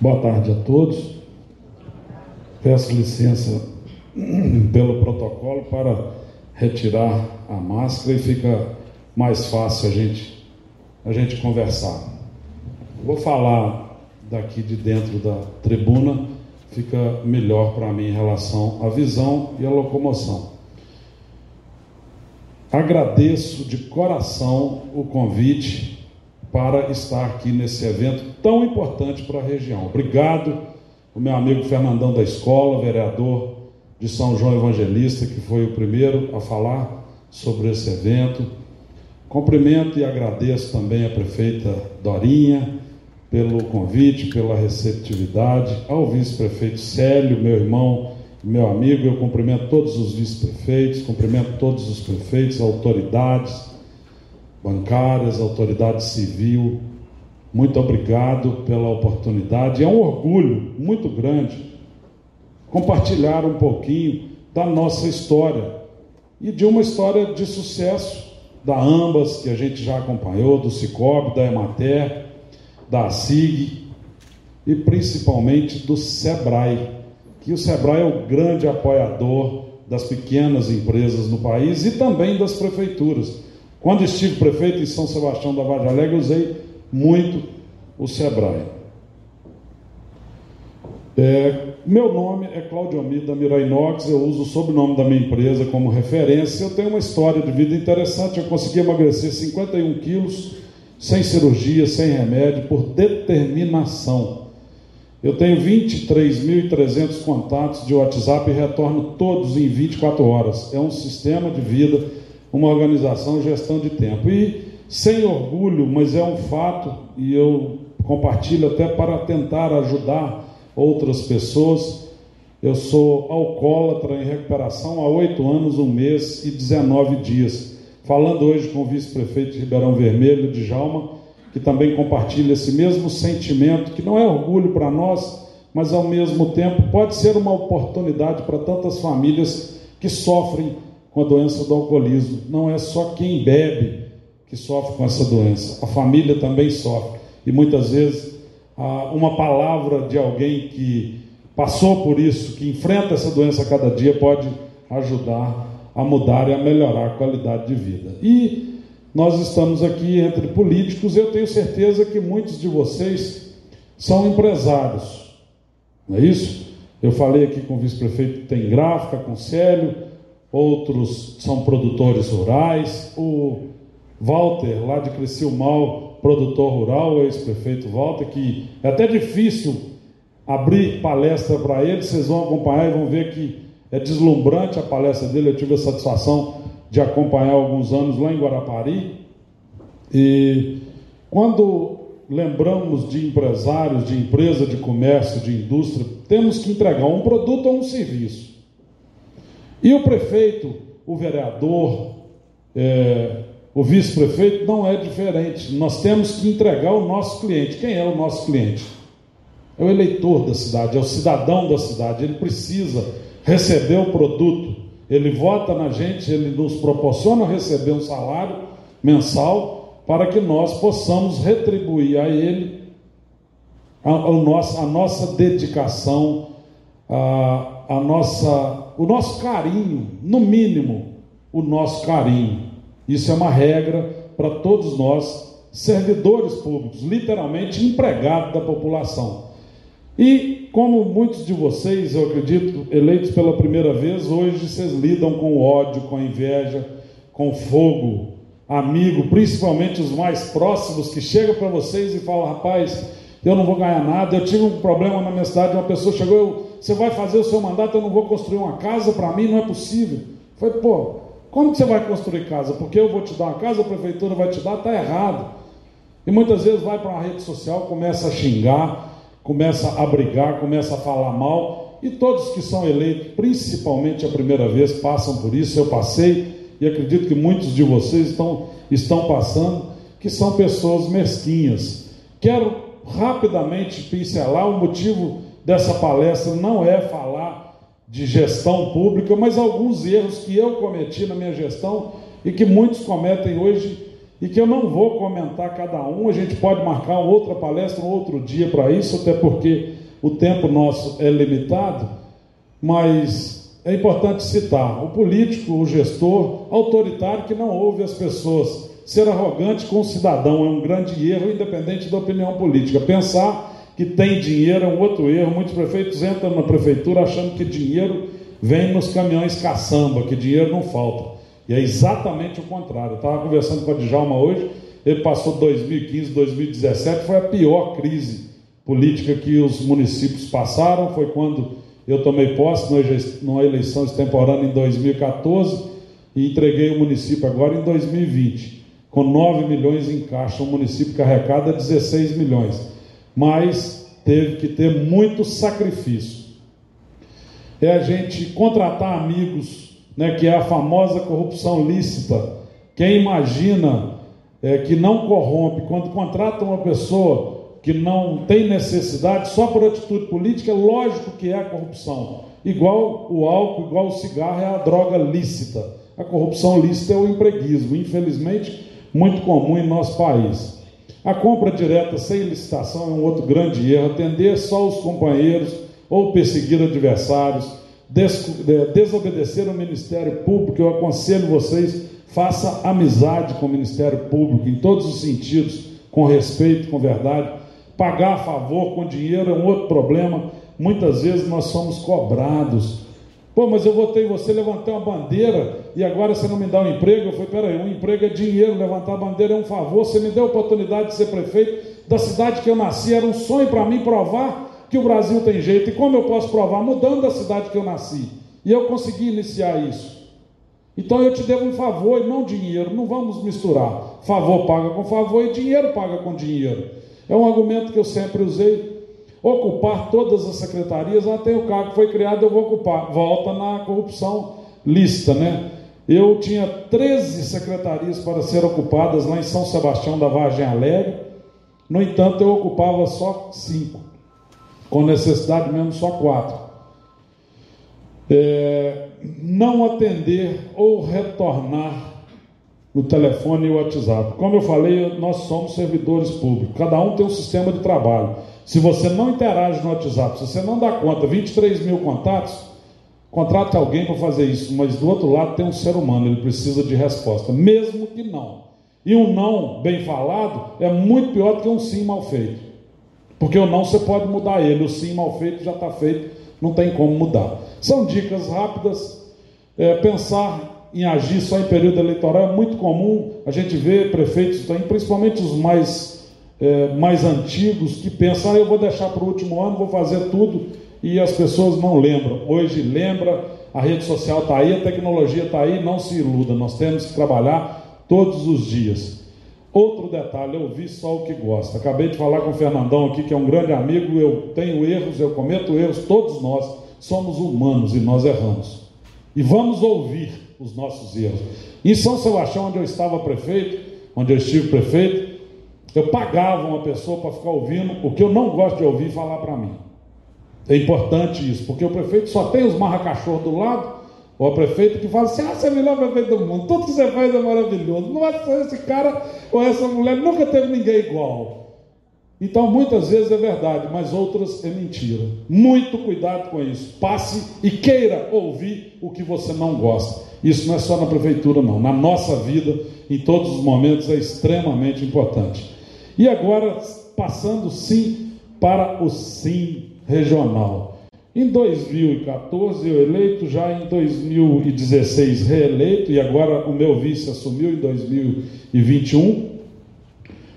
Boa tarde a todos. Peço licença pelo protocolo para retirar a máscara e fica mais fácil a gente, a gente conversar. Vou falar daqui de dentro da tribuna, fica melhor para mim em relação à visão e à locomoção. Agradeço de coração o convite para estar aqui nesse evento tão importante para a região. Obrigado, o meu amigo Fernandão da escola, vereador de São João Evangelista, que foi o primeiro a falar sobre esse evento. Cumprimento e agradeço também a prefeita Dorinha pelo convite, pela receptividade, ao vice-prefeito Célio, meu irmão, meu amigo. Eu cumprimento todos os vice-prefeitos, cumprimento todos os prefeitos, autoridades bancárias, autoridade civil. Muito obrigado pela oportunidade. É um orgulho muito grande compartilhar um pouquinho da nossa história e de uma história de sucesso da Ambas, que a gente já acompanhou, do Cicobi, da Emater, da SIG e principalmente do SEBRAE, que o SEBRAE é o grande apoiador das pequenas empresas no país e também das prefeituras. Quando estive prefeito em São Sebastião da Vargem Alegre, usei muito o Sebrae. É, meu nome é Claudio Almida Mirainox, eu uso o sobrenome da minha empresa como referência. Eu tenho uma história de vida interessante. Eu consegui emagrecer 51 quilos sem cirurgia, sem remédio, por determinação. Eu tenho 23.300 contatos de WhatsApp e retorno todos em 24 horas. É um sistema de vida uma organização gestão de tempo. E sem orgulho, mas é um fato, e eu compartilho até para tentar ajudar outras pessoas. Eu sou alcoólatra em recuperação há oito anos, um mês e 19 dias. Falando hoje com o vice-prefeito de Ribeirão Vermelho, de Jalma, que também compartilha esse mesmo sentimento, que não é orgulho para nós, mas ao mesmo tempo pode ser uma oportunidade para tantas famílias que sofrem com a doença do alcoolismo. Não é só quem bebe que sofre com essa doença, a família também sofre. E muitas vezes uma palavra de alguém que passou por isso, que enfrenta essa doença a cada dia, pode ajudar a mudar e a melhorar a qualidade de vida. E nós estamos aqui entre políticos, eu tenho certeza que muitos de vocês são empresários, não é isso? Eu falei aqui com o vice-prefeito tem gráfica, com Célio, outros são produtores rurais. O Walter, lá de Criciúmal, produtor rural, ex-prefeito Walter, que é até difícil abrir palestra para ele, vocês vão acompanhar e vão ver que é deslumbrante a palestra dele. Eu tive a satisfação de acompanhar alguns anos lá em Guarapari. E quando lembramos de empresários, de empresa, de comércio, de indústria, temos que entregar um produto ou um serviço. E o prefeito, o vereador, é, o vice-prefeito não é diferente. Nós temos que entregar o nosso cliente. Quem é o nosso cliente? É o eleitor da cidade, é o cidadão da cidade. Ele precisa receber o produto. Ele vota na gente, ele nos proporciona receber um salário mensal para que nós possamos retribuir a ele a, a, nossa, a nossa dedicação, a, a nossa o nosso carinho, no mínimo, o nosso carinho. Isso é uma regra para todos nós, servidores públicos, literalmente empregados da população. E como muitos de vocês, eu acredito, eleitos pela primeira vez, hoje vocês lidam com ódio, com inveja, com fogo, amigo, principalmente os mais próximos que chegam para vocês e falam: rapaz, eu não vou ganhar nada. Eu tive um problema na minha cidade, uma pessoa chegou, eu, você vai fazer o seu mandato, eu não vou construir uma casa para mim, não é possível. Foi, pô, como que você vai construir casa? Porque eu vou te dar uma casa, a prefeitura vai te dar, está errado. E muitas vezes vai para uma rede social, começa a xingar, começa a brigar, começa a falar mal, e todos que são eleitos, principalmente a primeira vez, passam por isso, eu passei, e acredito que muitos de vocês estão, estão passando, que são pessoas mesquinhas. Quero rapidamente pincelar o motivo dessa palestra não é falar de gestão pública, mas alguns erros que eu cometi na minha gestão e que muitos cometem hoje e que eu não vou comentar cada um, a gente pode marcar outra palestra, um outro dia para isso, até porque o tempo nosso é limitado, mas é importante citar o político, o gestor autoritário que não ouve as pessoas. Ser arrogante com o cidadão é um grande erro, independente da opinião política. Pensar que tem dinheiro é um outro erro. Muitos prefeitos entram na prefeitura achando que dinheiro vem nos caminhões caçamba, que dinheiro não falta. E é exatamente o contrário. Eu estava conversando com a Djalma hoje, ele passou 2015, 2017, foi a pior crise política que os municípios passaram, foi quando eu tomei posse numa eleição extemporânea em 2014 e entreguei o município agora em 2020, com 9 milhões em caixa, o município que arrecada 16 milhões. Mas teve que ter muito sacrifício. É a gente contratar amigos né, que é a famosa corrupção lícita. Quem imagina é, que não corrompe, quando contrata uma pessoa que não tem necessidade só por atitude política, é lógico que é a corrupção. Igual o álcool, igual o cigarro é a droga lícita. A corrupção lícita é o empreguismo, infelizmente muito comum em nosso país. A compra direta sem licitação é um outro grande erro, atender só os companheiros ou perseguir adversários des, desobedecer o Ministério Público, eu aconselho vocês, faça amizade com o Ministério Público, em todos os sentidos, com respeito, com verdade. Pagar a favor com dinheiro é um outro problema. Muitas vezes nós somos cobrados. Pô, mas eu votei você, levantei uma bandeira e agora você não me dá um emprego. Eu falei, peraí, um emprego é dinheiro, levantar a bandeira é um favor. Você me deu a oportunidade de ser prefeito da cidade que eu nasci, era um sonho para mim provar que o Brasil tem jeito. E como eu posso provar? Mudando a cidade que eu nasci. E eu consegui iniciar isso. Então eu te devo um favor e não dinheiro. Não vamos misturar. Favor paga com favor e dinheiro paga com dinheiro. É um argumento que eu sempre usei. Ocupar todas as secretarias, até o cargo que foi criado, eu vou ocupar. Volta na corrupção lista, né? Eu tinha 13 secretarias para ser ocupadas lá em São Sebastião da Vargem Alegre. No entanto, eu ocupava só cinco com necessidade mesmo só quatro. É, não atender ou retornar no telefone e o WhatsApp. Como eu falei, nós somos servidores públicos, cada um tem um sistema de trabalho. Se você não interage no WhatsApp, se você não dá conta, 23 mil contatos, contrate alguém para fazer isso, mas do outro lado tem um ser humano, ele precisa de resposta, mesmo que não. E um não bem falado é muito pior do que um sim mal feito. Porque o não você pode mudar ele, o sim mal feito já está feito, não tem como mudar. São dicas rápidas. É, pensar em agir só em período eleitoral é muito comum. A gente vê prefeitos, principalmente os mais, é, mais antigos, que pensam: ah, eu vou deixar para o último ano, vou fazer tudo, e as pessoas não lembram. Hoje lembra, a rede social está aí, a tecnologia está aí, não se iluda, nós temos que trabalhar todos os dias. Outro detalhe, eu vi só o que gosta. Acabei de falar com o Fernandão aqui, que é um grande amigo. Eu tenho erros, eu cometo erros, todos nós somos humanos e nós erramos. E vamos ouvir os nossos erros. Em São Sebastião, onde eu estava prefeito, onde eu estive prefeito, eu pagava uma pessoa para ficar ouvindo o que eu não gosto de ouvir falar para mim. É importante isso, porque o prefeito só tem os marra-cachorro do lado ou a prefeita que fala assim: ah, você é o melhor prefeito do mundo, tudo que você faz é maravilhoso. Não é só esse cara ou essa mulher, nunca teve ninguém igual. Então, muitas vezes é verdade, mas outras é mentira. Muito cuidado com isso. Passe e queira ouvir o que você não gosta. Isso não é só na prefeitura, não. Na nossa vida, em todos os momentos, é extremamente importante. E agora, passando sim para o sim regional. Em 2014 eu eleito, já em 2016 reeleito, e agora o meu vice assumiu em 2021.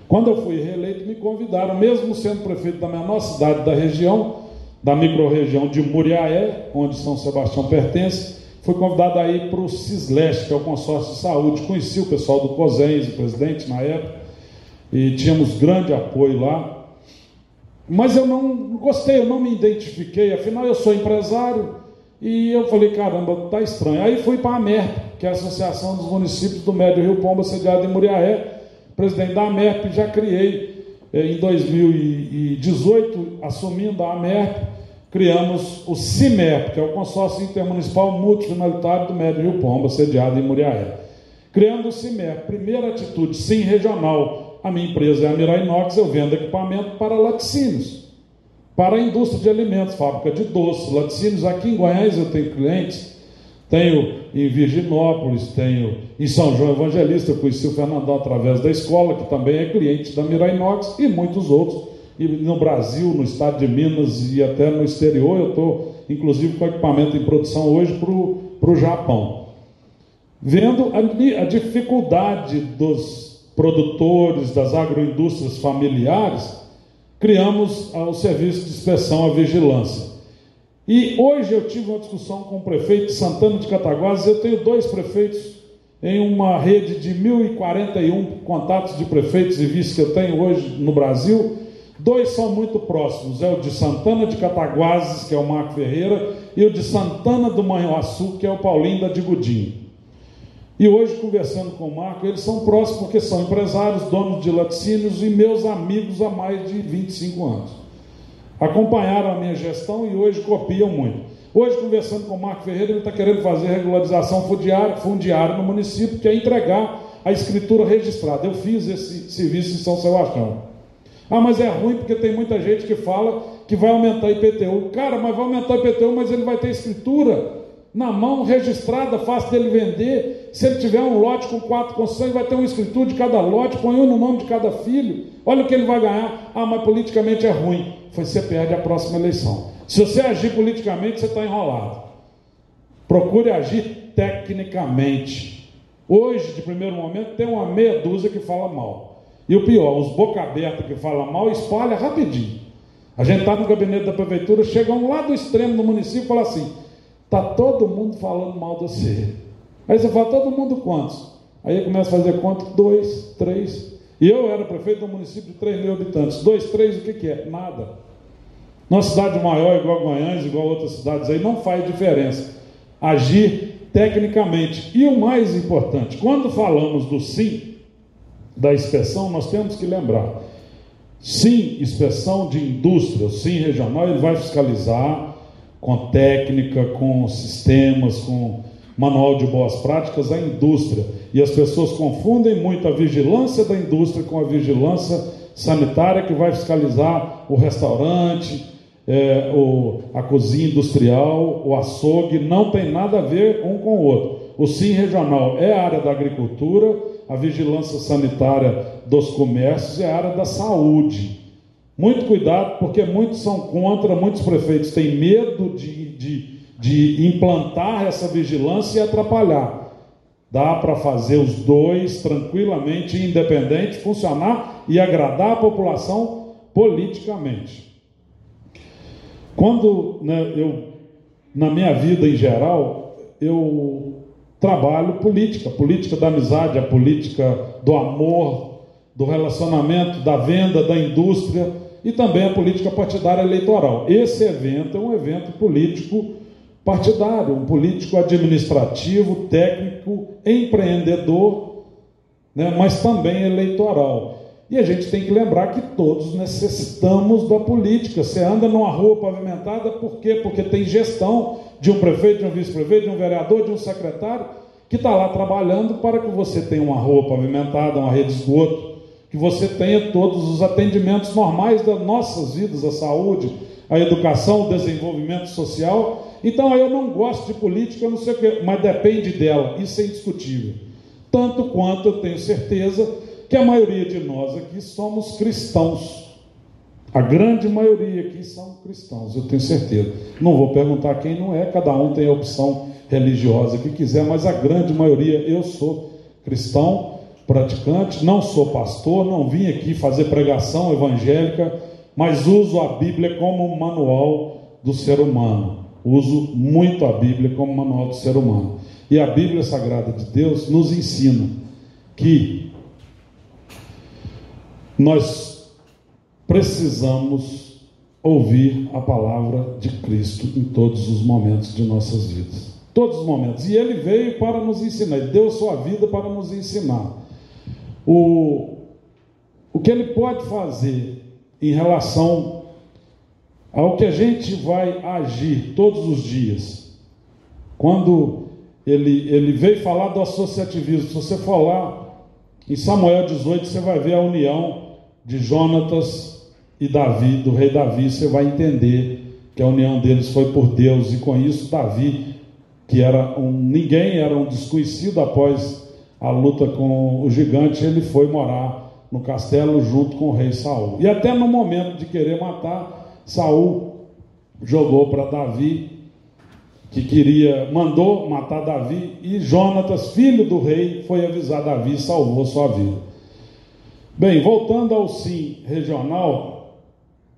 Quando eu fui reeleito, me convidaram, mesmo sendo prefeito da menor cidade da região, da microrregião de Muriaé, onde São Sebastião pertence, fui convidado a ir para o CISLEST, que é o consórcio de saúde. Conheci o pessoal do COSENS, o presidente na época, e tínhamos grande apoio lá. Mas eu não gostei, eu não me identifiquei, afinal eu sou empresário e eu falei, caramba, tá estranho. Aí fui para a MERP, que é a Associação dos Municípios do Médio Rio Pomba, sediada em Muriaé, presidente da MERP, já criei eh, em 2018, assumindo a MERP, criamos o CIMERP, que é o Consórcio Intermunicipal Multifinalitário do Médio Rio Pomba, sediado em Muriaé. criando o CIMER. Primeira atitude, sim regional. A minha empresa é a Mirai Inox, eu vendo equipamento para laticínios, para a indústria de alimentos, fábrica de doces, laticínios. Aqui em Goiás eu tenho clientes, tenho em Virginópolis, tenho em São João Evangelista, conheci o Fernandão através da escola, que também é cliente da Mirai Inox, e muitos outros. E no Brasil, no estado de Minas e até no exterior, eu estou inclusive com equipamento em produção hoje para o Japão. Vendo a, a dificuldade dos produtores, das agroindústrias familiares, criamos o serviço de inspeção à vigilância. E hoje eu tive uma discussão com o prefeito de Santana de Cataguases, eu tenho dois prefeitos em uma rede de 1.041 contatos de prefeitos e vice que eu tenho hoje no Brasil, Dois são muito próximos, é o de Santana de Cataguases, que é o Marco Ferreira, e o de Santana do Manhuaçu, que é o Paulinho da Digudinho. E hoje, conversando com o Marco, eles são próximos porque são empresários, donos de laticínios e meus amigos há mais de 25 anos. Acompanharam a minha gestão e hoje copiam muito. Hoje, conversando com o Marco Ferreira, ele está querendo fazer regularização fundiária, fundiária no município, que é entregar a escritura registrada. Eu fiz esse serviço em São Sebastião. Ah, mas é ruim porque tem muita gente que fala que vai aumentar IPTU. Cara, mas vai aumentar IPTU, mas ele vai ter escritura na mão, registrada, fácil dele vender. Se ele tiver um lote com quatro construções, vai ter uma escritura de cada lote, põe um no nome de cada filho. Olha o que ele vai ganhar. Ah, mas politicamente é ruim. Foi você perde a próxima eleição. Se você agir politicamente, você está enrolado. Procure agir tecnicamente. Hoje, de primeiro momento, tem uma meia dúzia que fala mal. E o pior, os boca aberta que falam mal, espalha rapidinho. A gente está no gabinete da prefeitura, chega um lá do extremo do município e fala assim: está todo mundo falando mal de você. Aí você fala, todo mundo quantos? Aí começa a fazer conta, dois, três. E eu era prefeito de um município de 3 mil habitantes. Dois, três, o que, que é? Nada. Numa cidade maior, igual Goiânia, igual outras cidades aí, não faz diferença. Agir tecnicamente. E o mais importante, quando falamos do sim, da inspeção, nós temos que lembrar. Sim, inspeção de indústria, sim regional, ele vai fiscalizar com técnica, com sistemas, com manual de boas práticas a indústria. E as pessoas confundem muito a vigilância da indústria com a vigilância sanitária que vai fiscalizar o restaurante, é, o, a cozinha industrial, o açougue, não tem nada a ver um com o outro. O SIM regional é a área da agricultura, a vigilância sanitária dos comércios é a área da saúde. Muito cuidado, porque muitos são contra, muitos prefeitos têm medo de, de, de implantar essa vigilância e atrapalhar. Dá para fazer os dois tranquilamente, independente, funcionar e agradar a população politicamente. Quando né, eu, na minha vida em geral, eu trabalho política, política da amizade, a política do amor, do relacionamento, da venda, da indústria e também a política partidária eleitoral. Esse evento é um evento político partidário, um político administrativo, técnico, empreendedor, né, mas também eleitoral. E a gente tem que lembrar que todos necessitamos da política. Você anda numa rua pavimentada, por quê? Porque tem gestão de um prefeito, de um vice-prefeito, de um vereador, de um secretário, que está lá trabalhando para que você tenha uma rua pavimentada, uma rede de esgoto, que você tenha todos os atendimentos normais das nossas vidas, a saúde, a educação, o desenvolvimento social. Então eu não gosto de política, não sei o mas depende dela, isso é indiscutível. Tanto quanto eu tenho certeza que a maioria de nós aqui somos cristãos. A grande maioria aqui são cristãos, eu tenho certeza. Não vou perguntar quem não é, cada um tem a opção religiosa que quiser, mas a grande maioria, eu sou cristão, praticante, não sou pastor, não vim aqui fazer pregação evangélica, mas uso a Bíblia como um manual do ser humano. Uso muito a Bíblia como manual do ser humano. E a Bíblia Sagrada de Deus nos ensina que nós precisamos ouvir a palavra de Cristo em todos os momentos de nossas vidas. Todos os momentos. E ele veio para nos ensinar, ele deu sua vida para nos ensinar. O, o que ele pode fazer em relação ao que a gente vai agir todos os dias. Quando ele, ele veio falar do associativismo. Se você for lá em Samuel 18, você vai ver a união de Jonatas e Davi, do rei Davi, você vai entender que a união deles foi por Deus, e com isso Davi, que era um ninguém, era um desconhecido após a luta com o gigante, ele foi morar no castelo junto com o rei Saul. E até no momento de querer matar, Saul jogou para Davi que queria, mandou matar Davi, e Jonatas, filho do rei, foi avisar Davi e salvou sua vida. Bem, voltando ao SIM regional,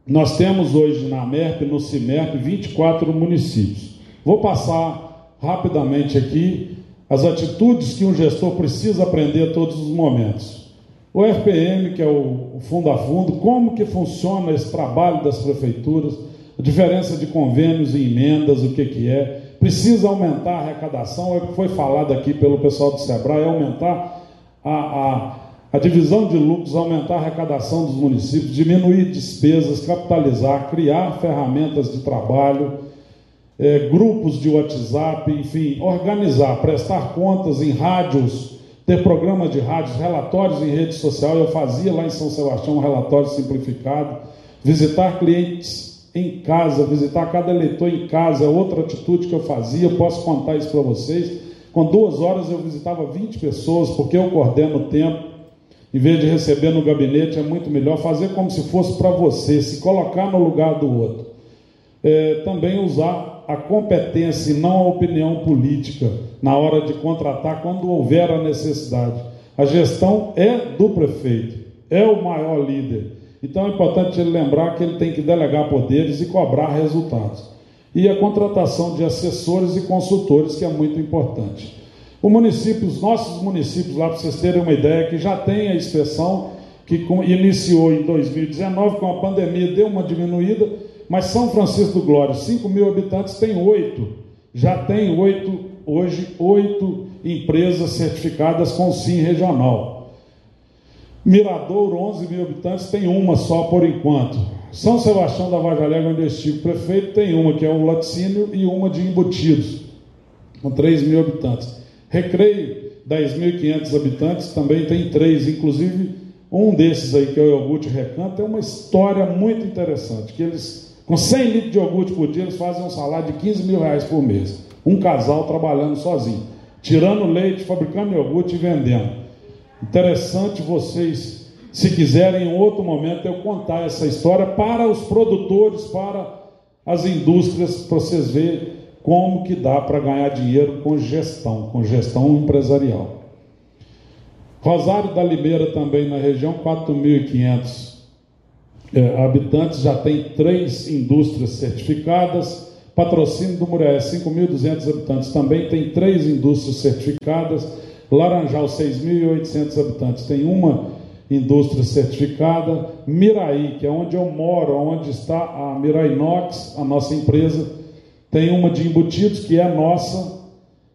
nós temos hoje na MERP, no CIMERP, 24 municípios. Vou passar rapidamente aqui as atitudes que um gestor precisa aprender a todos os momentos. O FPM, que é o fundo a fundo, como que funciona esse trabalho das prefeituras, a diferença de convênios e emendas, o que, que é. Precisa aumentar a arrecadação, é o que foi falado aqui pelo pessoal do SEBRAE, é aumentar a, a, a divisão de lucros, aumentar a arrecadação dos municípios, diminuir despesas, capitalizar, criar ferramentas de trabalho, é, grupos de WhatsApp, enfim, organizar, prestar contas em rádios, ter programas de rádios, relatórios em rede social. Eu fazia lá em São Sebastião um relatório simplificado, visitar clientes em casa, visitar cada eleitor em casa, é outra atitude que eu fazia, posso contar isso para vocês. Com duas horas eu visitava 20 pessoas, porque eu coordeno o tempo. Em vez de receber no gabinete, é muito melhor fazer como se fosse para você, se colocar no lugar do outro. É, também usar a competência e não a opinião política na hora de contratar, quando houver a necessidade. A gestão é do prefeito, é o maior líder. Então é importante ele lembrar que ele tem que delegar poderes e cobrar resultados. E a contratação de assessores e consultores, que é muito importante. O município, os nossos municípios, lá para vocês terem uma ideia, que já tem a inspeção, que iniciou em 2019, com a pandemia deu uma diminuída, mas São Francisco do Glória, 5 mil habitantes, tem oito. Já tem oito, hoje, oito empresas certificadas com SIM regional. Miradouro, 11 mil habitantes, tem uma só por enquanto. São Sebastião da Varjalhega, onde eu estive prefeito, tem uma que é um laticínio e uma de embutidos, com 3 mil habitantes. Recreio, 10.500 habitantes, também tem três, inclusive um desses aí, que é o iogurte Recanto, é uma história muito interessante, que eles, com 100 litros de iogurte por dia, eles fazem um salário de 15 mil reais por mês. Um casal trabalhando sozinho, tirando leite, fabricando iogurte e vendendo. Interessante vocês, se quiserem em outro momento, eu contar essa história para os produtores, para as indústrias, para vocês verem como que dá para ganhar dinheiro com gestão, com gestão empresarial. Rosário da Limeira também na região, 4.500 é, habitantes, já tem três indústrias certificadas. Patrocínio do Muré, 5.200 habitantes, também tem três indústrias certificadas. Laranjal, 6.800 habitantes, tem uma indústria certificada. Miraí, que é onde eu moro, onde está a Mirainox, a nossa empresa, tem uma de embutidos, que é nossa,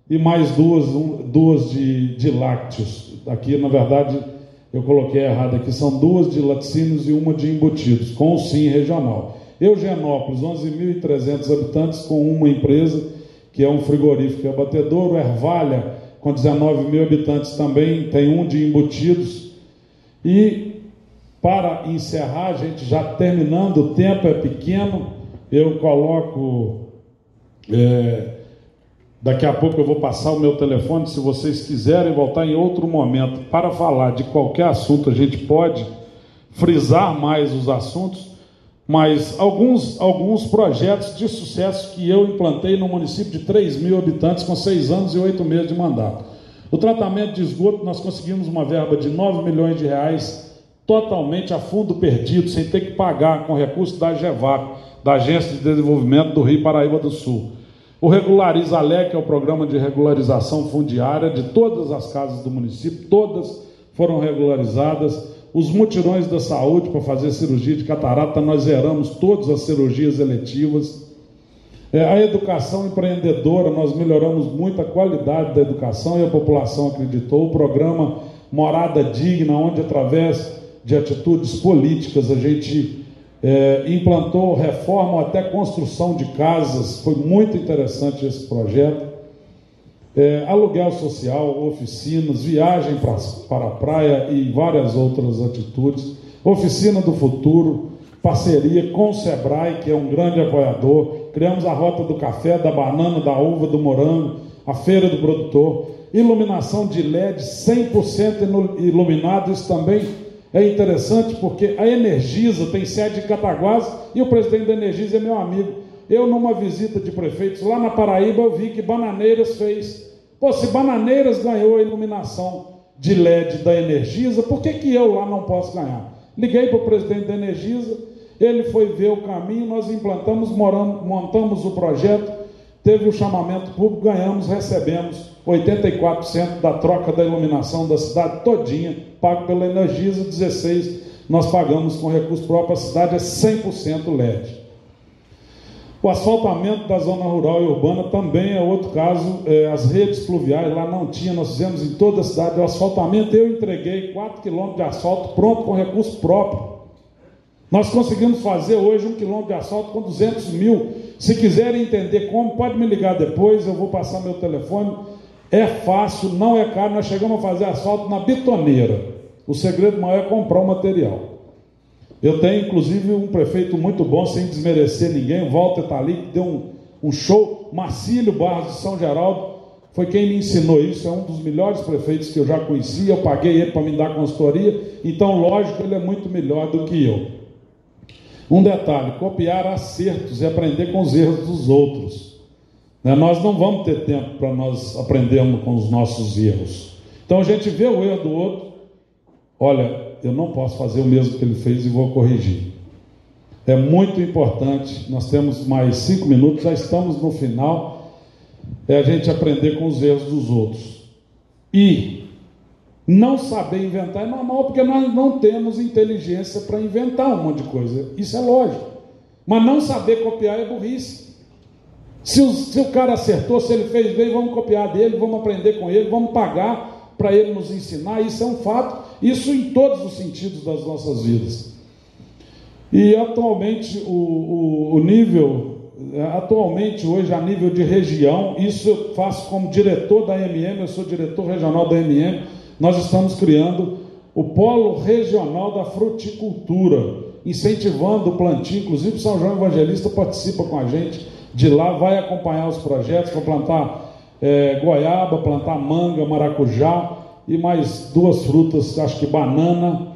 e mais duas, duas de, de lácteos. Aqui, na verdade, eu coloquei errado aqui, são duas de laticínios e uma de embutidos, com o SIM regional. Eugenópolis, 11.300 habitantes, com uma empresa, que é um frigorífico e abatedouro. Ervalha, com 19 mil habitantes também, tem um de embutidos. E para encerrar, gente, já terminando, o tempo é pequeno, eu coloco. É, daqui a pouco eu vou passar o meu telefone, se vocês quiserem voltar em outro momento para falar de qualquer assunto, a gente pode frisar mais os assuntos mas alguns, alguns projetos de sucesso que eu implantei no município de 3 mil habitantes com seis anos e oito meses de mandato. O tratamento de esgoto, nós conseguimos uma verba de 9 milhões de reais totalmente a fundo perdido, sem ter que pagar com recursos da GEVAP, da Agência de Desenvolvimento do Rio Paraíba do Sul. O Regulariza que é o programa de regularização fundiária de todas as casas do município, todas foram regularizadas os mutirões da saúde para fazer cirurgia de catarata, nós zeramos todas as cirurgias eletivas. É, a educação empreendedora, nós melhoramos muito a qualidade da educação e a população acreditou. O programa Morada Digna, onde através de atitudes políticas a gente é, implantou reforma até construção de casas, foi muito interessante esse projeto. é, aluguel social, oficinas, viagem pra, para a praia e várias outras atitudes, oficina do futuro, parceria com o Sebrae, que é um grande apoiador, criamos a rota do café, da banana, da uva, do morango, a feira do produtor, iluminação de LED 100% iluminado, isso também é interessante porque a Energisa tem sede em Cataguás e o presidente da Energisa é meu amigo. Eu, numa visita de prefeitos lá na Paraíba, eu vi que Bananeiras fez. Pô, se Bananeiras ganhou a iluminação de LED da Energisa, por que, que eu lá não posso ganhar? Liguei para o presidente da Energisa, ele foi ver o caminho, nós implantamos, moramos, montamos o projeto, teve o chamamento público, ganhamos, recebemos 84% da troca da iluminação da cidade todinha, pago pela Energisa, 16% nós pagamos com recurso próprio, a cidade é 100% LED. O asfaltamento da zona rural e urbana também é outro caso. É, as redes pluviais lá não tinha, nós fizemos em toda a cidade o asfaltamento. Eu entreguei 4 quilômetros de asfalto pronto com recurso próprio. Nós conseguimos fazer hoje um quilômetro de asfalto com 200 mil. Se quiserem entender como, pode me ligar depois, eu vou passar meu telefone. É fácil, não é caro. Nós chegamos a fazer asfalto na bitoneira. O segredo maior é comprar o material. Eu tenho, inclusive, um prefeito muito bom, sem desmerecer ninguém, Walter está ali, que deu um, um show. Marcílio Barros de São Geraldo foi quem me ensinou isso, é um dos melhores prefeitos que eu já conheci. Eu paguei ele para me dar consultoria, então, lógico, ele é muito melhor do que eu. Um detalhe: copiar acertos e aprender com os erros dos outros. Né? Nós não vamos ter tempo para nós aprendermos com os nossos erros. Então a gente vê o erro do outro, olha, eu não posso fazer o mesmo que ele fez e vou corrigir. É muito importante, nós temos mais cinco minutos, já estamos no final, é a gente aprender com os erros dos outros. E não saber inventar é normal, porque nós não temos inteligência para inventar um monte de coisa. Isso é lógico. Mas não saber copiar é burrice. Se o, se o cara acertou, se ele fez bem, vamos copiar dele, vamos aprender com ele, vamos pagar para ele nos ensinar. Isso é um fato. Isso em todos os sentidos das nossas vidas. E atualmente o, o, o nível, atualmente hoje a nível de região, isso eu faço como diretor da MM, eu sou diretor regional da MM, nós estamos criando o polo regional da fruticultura, incentivando o plantio, inclusive São João Evangelista participa com a gente de lá, vai acompanhar os projetos para plantar é, goiaba, plantar manga, maracujá, e mais duas frutas, acho que banana.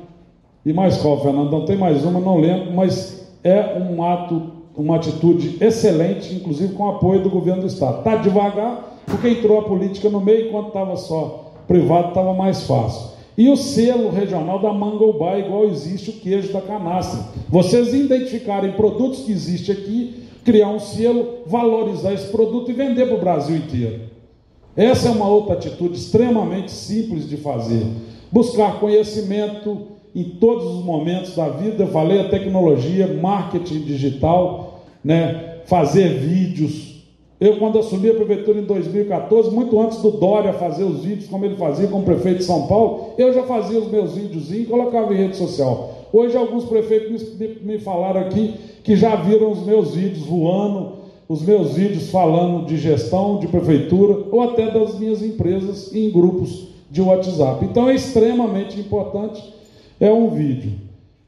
E mais qual, Fernando? Não tem mais uma, não lembro, mas é um ato, uma atitude excelente, inclusive com apoio do governo do Estado. Está devagar, porque entrou a política no meio, enquanto estava só privado, estava mais fácil. E o selo regional da Mangobá, igual existe o queijo da canastra. Vocês identificarem produtos que existem aqui, criar um selo, valorizar esse produto e vender para o Brasil inteiro. Essa é uma outra atitude extremamente simples de fazer. Buscar conhecimento em todos os momentos da vida. Falei a tecnologia, marketing digital, né? fazer vídeos. Eu, quando assumi a prefeitura em 2014, muito antes do Dória fazer os vídeos como ele fazia como prefeito de São Paulo, eu já fazia os meus vídeos e colocava em rede social. Hoje, alguns prefeitos me, falaram aqui que já viram os meus vídeos voando os meus vídeos falando de gestão, de prefeitura ou até das minhas empresas em grupos de WhatsApp. Então é extremamente importante. É um vídeo.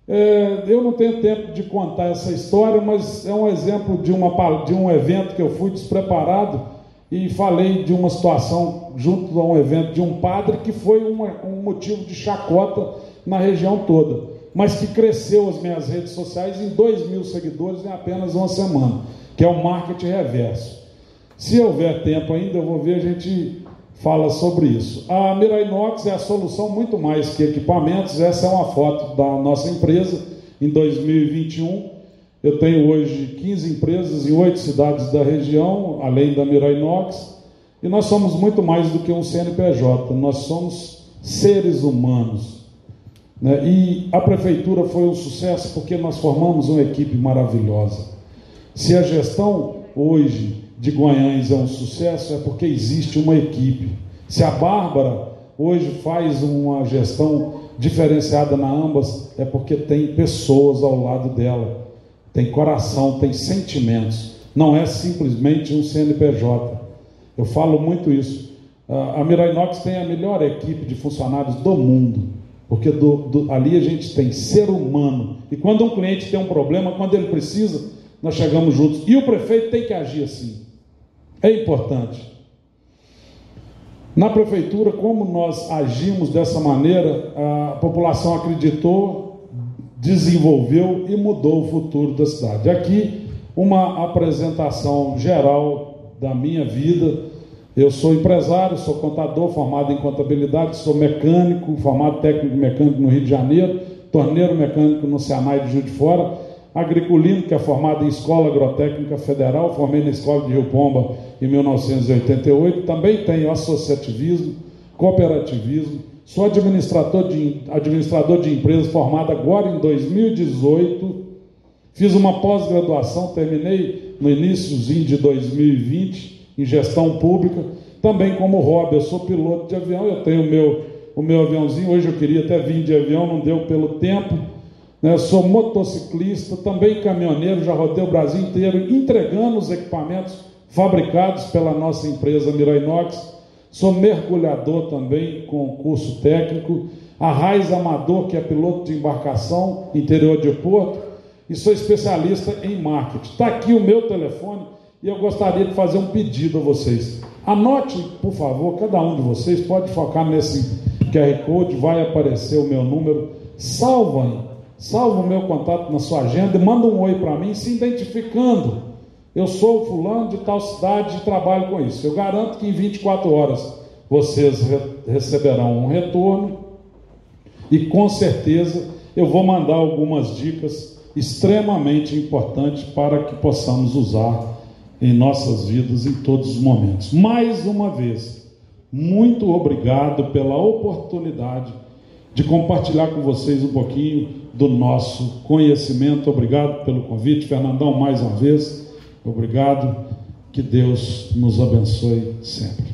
É, eu não tenho tempo de contar essa história, mas é um exemplo de, uma, de um evento que eu fui despreparado e falei de uma situação junto a um evento de um padre que foi uma, um motivo de chacota na região toda, mas que cresceu as minhas redes sociais em 2 mil seguidores em apenas uma semana que é o marketing reverso. Se houver tempo ainda, eu vou ver, a gente fala sobre isso. A Mirainox é a solução muito mais que equipamentos. Essa é uma foto da nossa empresa em 2021. Eu tenho hoje 15 empresas em oito cidades da região, além da Mirainox, e nós somos muito mais do que um CNPJ, nós somos seres humanos. Né? E a prefeitura foi um sucesso porque nós formamos uma equipe maravilhosa. Se a gestão hoje de Guanhães é um sucesso, é porque existe uma equipe. Se a Bárbara hoje faz uma gestão diferenciada na ambas, é porque tem pessoas ao lado dela, tem coração, tem sentimentos. Não é simplesmente um CNPJ. Eu falo muito isso. A Mirainox tem a melhor equipe de funcionários do mundo, porque do, do, ali a gente tem ser humano. E quando um cliente tem um problema, quando ele precisa, nós chegamos juntos. E o prefeito tem que agir assim. É importante. Na prefeitura, como nós agimos dessa maneira, a população acreditou, desenvolveu e mudou o futuro da cidade. Aqui, uma apresentação geral da minha vida. Eu sou empresário, sou contador, formado em contabilidade, sou mecânico, formado técnico mecânico no Rio de Janeiro, torneiro mecânico no Senai de Juiz de Fora, agriculino, que é formado em Escola Agrotécnica Federal, formei na Escola de Rio Pomba em 1988, também tenho associativismo, cooperativismo, sou administrador de, administrador de empresas formado agora em 2018, fiz uma pós-graduação, terminei no iníciozinho de 2020 em gestão pública, também como hobby, eu sou piloto de avião, eu tenho o meu, o meu aviãozinho, hoje eu queria até vir de avião, não deu pelo tempo, né? sou motociclista, também caminhoneiro, já rodei o Brasil inteiro entregando os equipamentos fabricados pela nossa empresa Mirainox. Sou mergulhador também com curso técnico. A Raiz Amador, que é piloto de embarcação interior de Porto. E sou especialista em marketing. Está aqui o meu telefone e eu gostaria de fazer um pedido a vocês. Anote, por favor, cada um de vocês pode focar nesse QR Code, vai aparecer o meu número. Salvem, salva o meu contato na sua agenda e manda um oi para mim se identificando eu sou fulano de tal cidade e trabalho com isso. Eu garanto que em 24 horas vocês re receberão um retorno e com certeza eu vou mandar algumas dicas extremamente importantes para que possamos usar em nossas vidas em todos os momentos. Mais uma vez, muito obrigado pela oportunidade de compartilhar com vocês um pouquinho do nosso conhecimento. Obrigado pelo convite, Fernandão, mais uma vez. Obrigado. Que Deus nos abençoe sempre.